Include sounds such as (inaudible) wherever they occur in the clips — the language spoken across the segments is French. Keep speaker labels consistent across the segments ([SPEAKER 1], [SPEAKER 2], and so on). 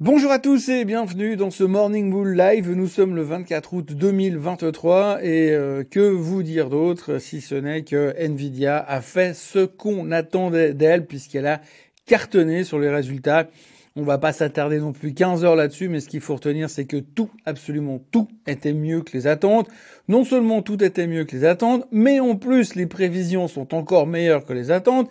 [SPEAKER 1] Bonjour à tous et bienvenue dans ce Morning Bull Live. Nous sommes le 24 août 2023 et euh, que vous dire d'autre si ce n'est que Nvidia a fait ce qu'on attendait d'elle puisqu'elle a cartonné sur les résultats. On va pas s'attarder non plus 15 heures là-dessus, mais ce qu'il faut retenir, c'est que tout, absolument tout, était mieux que les attentes. Non seulement tout était mieux que les attentes, mais en plus les prévisions sont encore meilleures que les attentes.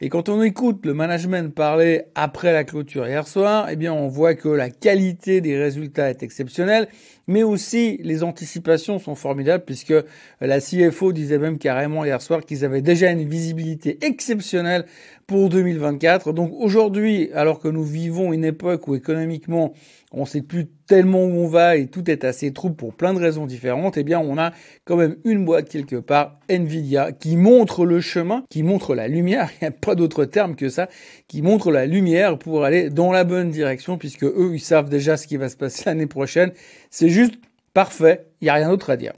[SPEAKER 1] Et quand on écoute le management parler après la clôture hier soir, eh bien, on voit que la qualité des résultats est exceptionnelle, mais aussi les anticipations sont formidables puisque la CFO disait même carrément hier soir qu'ils avaient déjà une visibilité exceptionnelle pour 2024. Donc aujourd'hui, alors que nous vivons une époque où économiquement on sait plus tellement où on va et tout est assez trouble pour plein de raisons différentes, eh bien on a quand même une boîte quelque part, Nvidia, qui montre le chemin, qui montre la lumière, (laughs) il n'y a pas d'autre terme que ça, qui montre la lumière pour aller dans la bonne direction puisque eux, ils savent déjà ce qui va se passer l'année prochaine. C'est juste parfait, il n'y a rien d'autre à dire.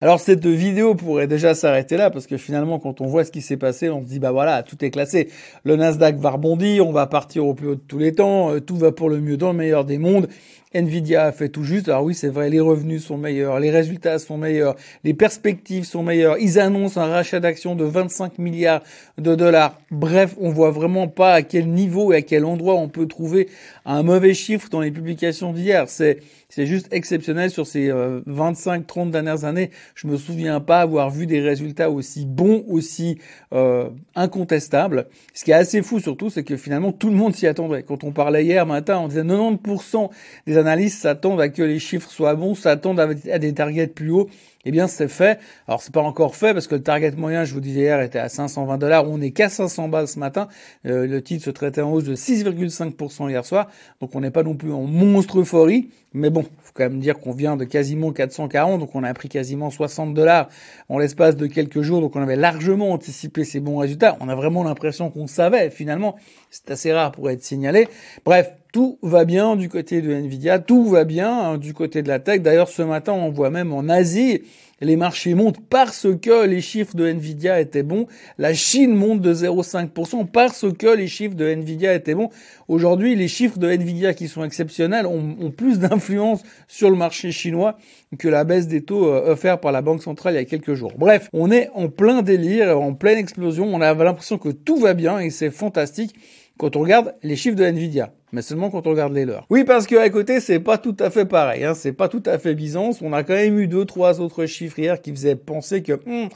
[SPEAKER 1] Alors cette vidéo pourrait déjà s'arrêter là parce que finalement quand on voit ce qui s'est passé, on se dit bah voilà, tout est classé. Le Nasdaq va rebondir, on va partir au plus haut de tous les temps, euh, tout va pour le mieux dans le meilleur des mondes. Nvidia a fait tout juste. Alors oui, c'est vrai, les revenus sont meilleurs, les résultats sont meilleurs, les perspectives sont meilleures. Ils annoncent un rachat d'actions de 25 milliards de dollars. Bref, on voit vraiment pas à quel niveau et à quel endroit on peut trouver un mauvais chiffre dans les publications d'hier. C'est c'est juste exceptionnel sur ces 25-30 euh, dernières années. Je me souviens pas avoir vu des résultats aussi bons, aussi euh, incontestables. Ce qui est assez fou surtout, c'est que finalement tout le monde s'y attendait. Quand on parlait hier matin, on disait 90% des analystes s'attendent à que les chiffres soient bons, s'attendent à des targets plus hauts eh bien c'est fait. Alors c'est pas encore fait parce que le target moyen, je vous disais hier, était à 520 dollars. On est qu'à 500 balles ce matin. Euh, le titre se traitait en hausse de 6,5% hier soir. Donc on n'est pas non plus en monstre euphorie. Mais bon, faut quand même dire qu'on vient de quasiment 440, donc on a pris quasiment 60 dollars en l'espace de quelques jours. Donc on avait largement anticipé ces bons résultats. On a vraiment l'impression qu'on savait finalement. C'est assez rare pour être signalé. Bref, tout va bien du côté de Nvidia, tout va bien hein, du côté de la tech. D'ailleurs, ce matin, on voit même en Asie, les marchés montent parce que les chiffres de Nvidia étaient bons. La Chine monte de 0,5% parce que les chiffres de Nvidia étaient bons. Aujourd'hui, les chiffres de Nvidia qui sont exceptionnels ont, plus d'influence sur le marché chinois que la baisse des taux euh, offerts par la Banque centrale il y a quelques jours. Bref, on est en plein délire, en pleine explosion. On a l'impression que tout va bien et c'est fantastique quand on regarde les chiffres de Nvidia mais seulement quand on regarde les leurs. Oui, parce qu'à côté, c'est pas tout à fait pareil, hein, c'est pas tout à fait Byzance. On a quand même eu deux, trois autres chiffres hier qui faisaient penser que hmm,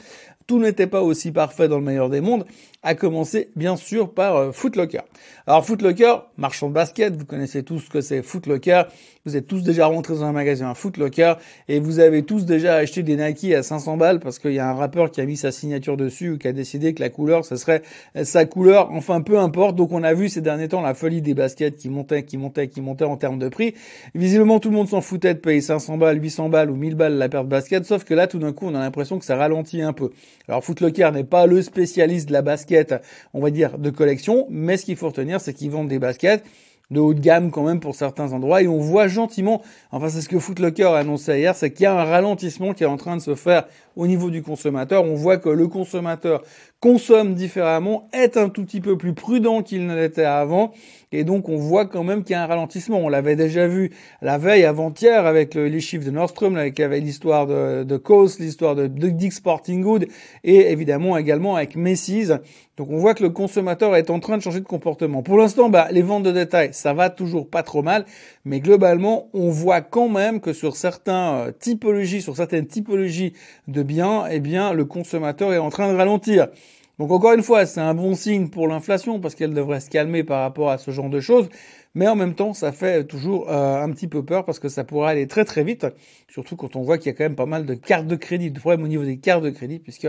[SPEAKER 1] tout n'était pas aussi parfait dans le meilleur des mondes, à commencer bien sûr par euh, Footlocker. Alors Footlocker, marchand de basket, vous connaissez tous ce que c'est Footlocker, vous êtes tous déjà rentrés dans un magasin Footlocker et vous avez tous déjà acheté des Nike à 500 balles parce qu'il y a un rappeur qui a mis sa signature dessus ou qui a décidé que la couleur, ce serait sa couleur, enfin peu importe. Donc on a vu ces derniers temps la folie des baskets qui montait, qui montait, qui montait en termes de prix. Visiblement tout le monde s'en foutait de payer 500 balles, 800 balles ou 1000 balles la paire de basket, sauf que là tout d'un coup on a l'impression que ça ralentit un peu. Alors Footlocker n'est pas le spécialiste de la basket, on va dire, de collection, mais ce qu'il faut retenir, c'est qu'ils vendent des baskets de haut de gamme quand même pour certains endroits et on voit gentiment, enfin c'est ce que Footlocker a annoncé hier, c'est qu'il y a un ralentissement qui est en train de se faire au niveau du consommateur. On voit que le consommateur consomme différemment, est un tout petit peu plus prudent qu'il ne l'était avant, et donc on voit quand même qu'il y a un ralentissement. On l'avait déjà vu la veille avant-hier avec les chiffres de Nordstrom, avec l'histoire de, de Coast, l'histoire de, de Dick Sporting Good, et évidemment également avec Macy's. Donc on voit que le consommateur est en train de changer de comportement. Pour l'instant, bah, les ventes de détail, ça va toujours pas trop mal, mais globalement, on voit quand même que sur certains euh, typologies, sur certaines typologies de biens, eh bien, le consommateur est en train de ralentir. Donc encore une fois, c'est un bon signe pour l'inflation parce qu'elle devrait se calmer par rapport à ce genre de choses. Mais en même temps, ça fait toujours euh, un petit peu peur parce que ça pourrait aller très très vite, surtout quand on voit qu'il y a quand même pas mal de cartes de crédit, de problèmes au niveau des cartes de crédit, puisque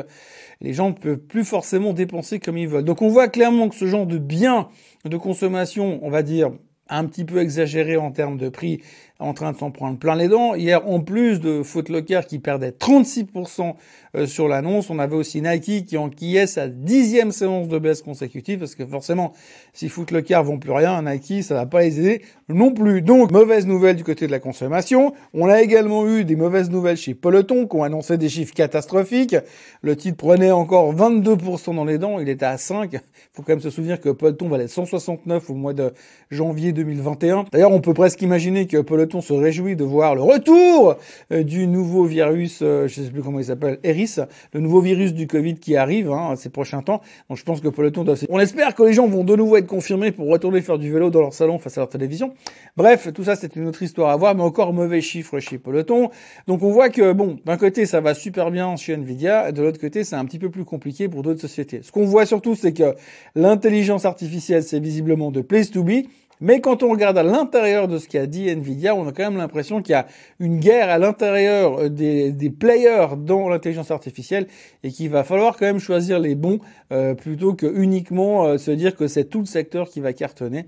[SPEAKER 1] les gens ne peuvent plus forcément dépenser comme ils veulent. Donc on voit clairement que ce genre de biens de consommation, on va dire, un petit peu exagéré en termes de prix en train de s'en prendre plein les dents. Hier, en plus de Footlocker qui perdait 36% euh, sur l'annonce, on avait aussi Nike qui enquillait sa dixième séance de baisse consécutive parce que forcément, si Footlocker vont plus rien, Nike, ça va pas les aider non plus. Donc, mauvaise nouvelle du côté de la consommation. On a également eu des mauvaises nouvelles chez Peloton qui ont annoncé des chiffres catastrophiques. Le titre prenait encore 22% dans les dents, il était à 5. Il faut quand même se souvenir que Peloton valait 169 au mois de janvier 2021. D'ailleurs, on peut presque imaginer que Peloton se réjouit de voir le retour euh, du nouveau virus, euh, je ne sais plus comment il s'appelle, Eris, le nouveau virus du Covid qui arrive hein, ces prochains temps. Donc je pense que Peloton doit... On espère que les gens vont de nouveau être confirmés pour retourner faire du vélo dans leur salon face à leur télévision. Bref, tout ça c'est une autre histoire à voir, mais encore mauvais chiffres chez Peloton. Donc on voit que, bon, d'un côté ça va super bien chez Nvidia, et de l'autre côté c'est un petit peu plus compliqué pour d'autres sociétés. Ce qu'on voit surtout c'est que l'intelligence artificielle c'est visiblement de place to be, mais quand on regarde à l'intérieur de ce qu'a dit Nvidia, on a quand même l'impression qu'il y a une guerre à l'intérieur euh, des, players dans l'intelligence artificielle et qu'il va falloir quand même choisir les bons euh, plutôt que uniquement euh, se dire que c'est tout le secteur qui va cartonner.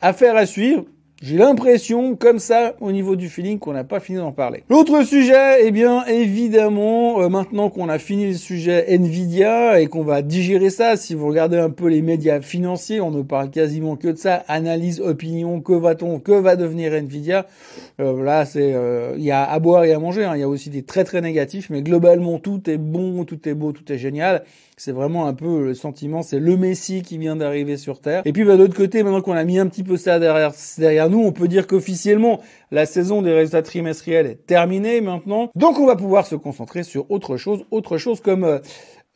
[SPEAKER 1] Affaire à suivre. J'ai l'impression, comme ça, au niveau du feeling, qu'on n'a pas fini d'en parler. L'autre sujet, eh bien, évidemment, euh, maintenant qu'on a fini le sujet Nvidia et qu'on va digérer ça, si vous regardez un peu les médias financiers, on ne parle quasiment que de ça, analyse, opinion, que va-t-on, que va devenir Nvidia. Euh, là, c'est, euh, il y a à boire et à manger. Hein. Il y a aussi des très très négatifs, mais globalement, tout est bon, tout est beau, tout est génial. C'est vraiment un peu le sentiment, c'est le Messie qui vient d'arriver sur Terre. Et puis bah, d'autre côté, maintenant qu'on a mis un petit peu ça derrière, derrière nous, on peut dire qu'officiellement, la saison des résultats trimestriels est terminée maintenant. Donc on va pouvoir se concentrer sur autre chose, autre chose comme... Euh,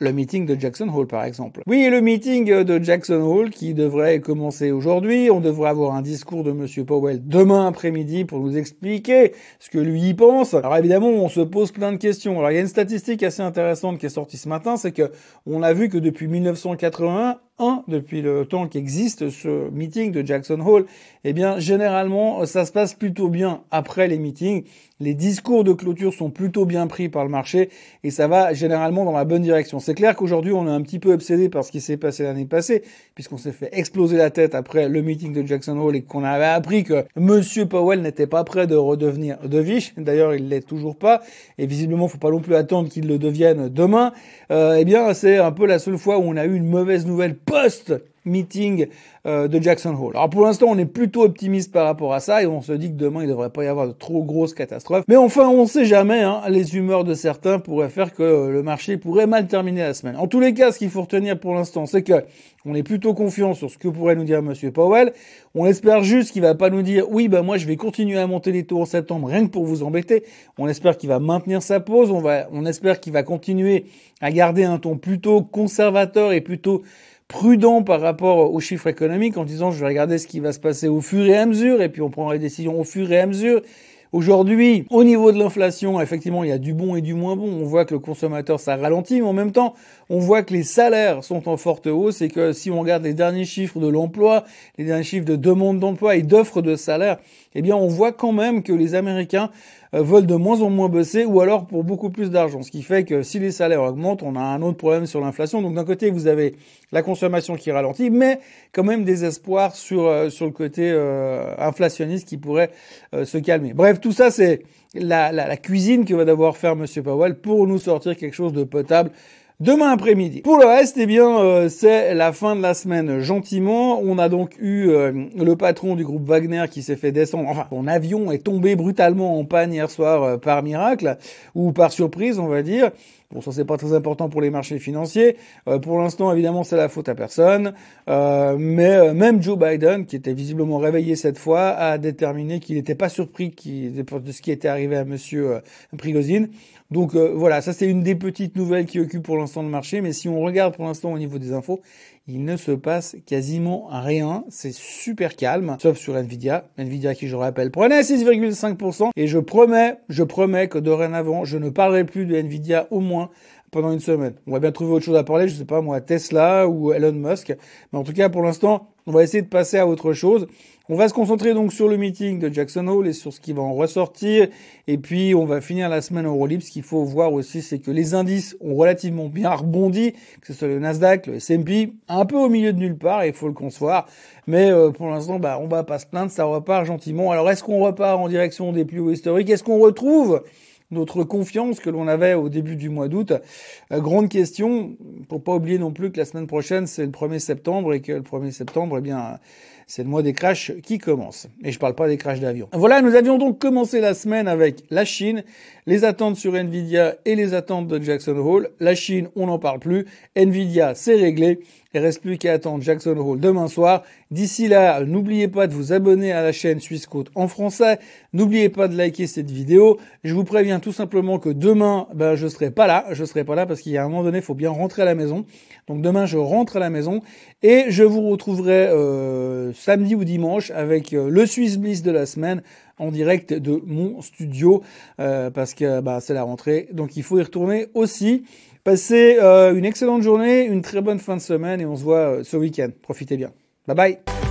[SPEAKER 1] le meeting de Jackson Hole par exemple. Oui, le meeting de Jackson Hole qui devrait commencer aujourd'hui. On devrait avoir un discours de Monsieur Powell demain après-midi pour nous expliquer ce que lui y pense. Alors évidemment, on se pose plein de questions. Alors il y a une statistique assez intéressante qui est sortie ce matin, c'est que on a vu que depuis 1981, un, depuis le temps qu'existe ce meeting de Jackson Hole, eh bien, généralement, ça se passe plutôt bien après les meetings. Les discours de clôture sont plutôt bien pris par le marché et ça va généralement dans la bonne direction. C'est clair qu'aujourd'hui, on est un petit peu obsédé par ce qui s'est passé l'année passée, puisqu'on s'est fait exploser la tête après le meeting de Jackson Hole et qu'on avait appris que Monsieur Powell n'était pas prêt de redevenir devish. D'ailleurs, il l'est toujours pas et visiblement, faut pas non plus attendre qu'il le devienne demain. Euh, eh bien, c'est un peu la seule fois où on a eu une mauvaise nouvelle post-meeting euh, de Jackson Hole. Alors pour l'instant, on est plutôt optimiste par rapport à ça et on se dit que demain, il ne devrait pas y avoir de trop grosses catastrophes. Mais enfin, on ne sait jamais. Hein, les humeurs de certains pourraient faire que le marché pourrait mal terminer la semaine. En tous les cas, ce qu'il faut retenir pour l'instant, c'est que on est plutôt confiant sur ce que pourrait nous dire Monsieur Powell. On espère juste qu'il va pas nous dire oui, ben moi je vais continuer à monter les taux en septembre rien que pour vous embêter. On espère qu'il va maintenir sa pause. On va, on espère qu'il va continuer à garder un ton plutôt conservateur et plutôt prudent par rapport aux chiffres économiques en disant je vais regarder ce qui va se passer au fur et à mesure et puis on prendra les décisions au fur et à mesure. Aujourd'hui, au niveau de l'inflation, effectivement, il y a du bon et du moins bon. On voit que le consommateur, ça ralentit, mais en même temps, on voit que les salaires sont en forte hausse et que si on regarde les derniers chiffres de l'emploi, les derniers chiffres de demande d'emploi et d'offres de salaire, eh bien, on voit quand même que les Américains veulent de moins en moins bosser ou alors pour beaucoup plus d'argent. Ce qui fait que si les salaires augmentent, on a un autre problème sur l'inflation. Donc d'un côté, vous avez la consommation qui ralentit, mais quand même des espoirs sur, euh, sur le côté euh, inflationniste qui pourrait se calmer. Bref, tout ça, c'est la, la, la, cuisine que va devoir faire Monsieur Powell pour nous sortir quelque chose de potable demain après-midi. Pour le reste, eh bien, euh, c'est la fin de la semaine gentiment. On a donc eu euh, le patron du groupe Wagner qui s'est fait descendre. Enfin, son avion est tombé brutalement en panne hier soir euh, par miracle ou par surprise, on va dire. Bon, ça c'est pas très important pour les marchés financiers. pour l'instant, évidemment, c'est la faute à personne. mais même Joe Biden, qui était visiblement réveillé cette fois, a déterminé qu'il n'était pas surpris de ce qui était arrivé à Monsieur Prigozhin. Donc euh, voilà, ça c'est une des petites nouvelles qui occupe pour l'instant le marché, mais si on regarde pour l'instant au niveau des infos, il ne se passe quasiment rien, c'est super calme, sauf sur Nvidia, Nvidia qui je rappelle prenait 6,5% et je promets, je promets que dorénavant, je ne parlerai plus de Nvidia au moins pendant une semaine. On va bien trouver autre chose à parler, je sais pas moi, Tesla ou Elon Musk. Mais en tout cas, pour l'instant, on va essayer de passer à autre chose. On va se concentrer donc sur le meeting de Jackson Hole et sur ce qui va en ressortir. Et puis, on va finir la semaine en Eurolib. Ce qu'il faut voir aussi, c'est que les indices ont relativement bien rebondi, que ce soit le Nasdaq, le S&P, un peu au milieu de nulle part, il faut le concevoir. Mais euh, pour l'instant, bah, on va pas se plaindre, ça repart gentiment. Alors, est-ce qu'on repart en direction des plus hauts historiques? Est-ce qu'on retrouve notre confiance que l'on avait au début du mois d'août. Euh, grande question, pour pas oublier non plus que la semaine prochaine c'est le 1er septembre et que le 1er septembre, eh bien, c'est le mois des crashs qui commence. Et je parle pas des crashs d'avion. Voilà, nous avions donc commencé la semaine avec la Chine, les attentes sur Nvidia et les attentes de Jackson Hole. La Chine, on n'en parle plus. Nvidia, c'est réglé. Il reste plus qu'à attendre Jackson Hole demain soir. D'ici là, n'oubliez pas de vous abonner à la chaîne Suisse Côte en français. N'oubliez pas de liker cette vidéo. Je vous préviens tout simplement que demain, ben, je serai pas là. Je serai pas là parce qu'il y a un moment donné, il faut bien rentrer à la maison. Donc demain, je rentre à la maison et je vous retrouverai euh, samedi ou dimanche avec euh, le Swiss Bliss de la semaine en direct de mon studio euh, parce que bah, c'est la rentrée. Donc il faut y retourner aussi. Passez une excellente journée, une très bonne fin de semaine et on se voit ce week-end. Profitez bien. Bye bye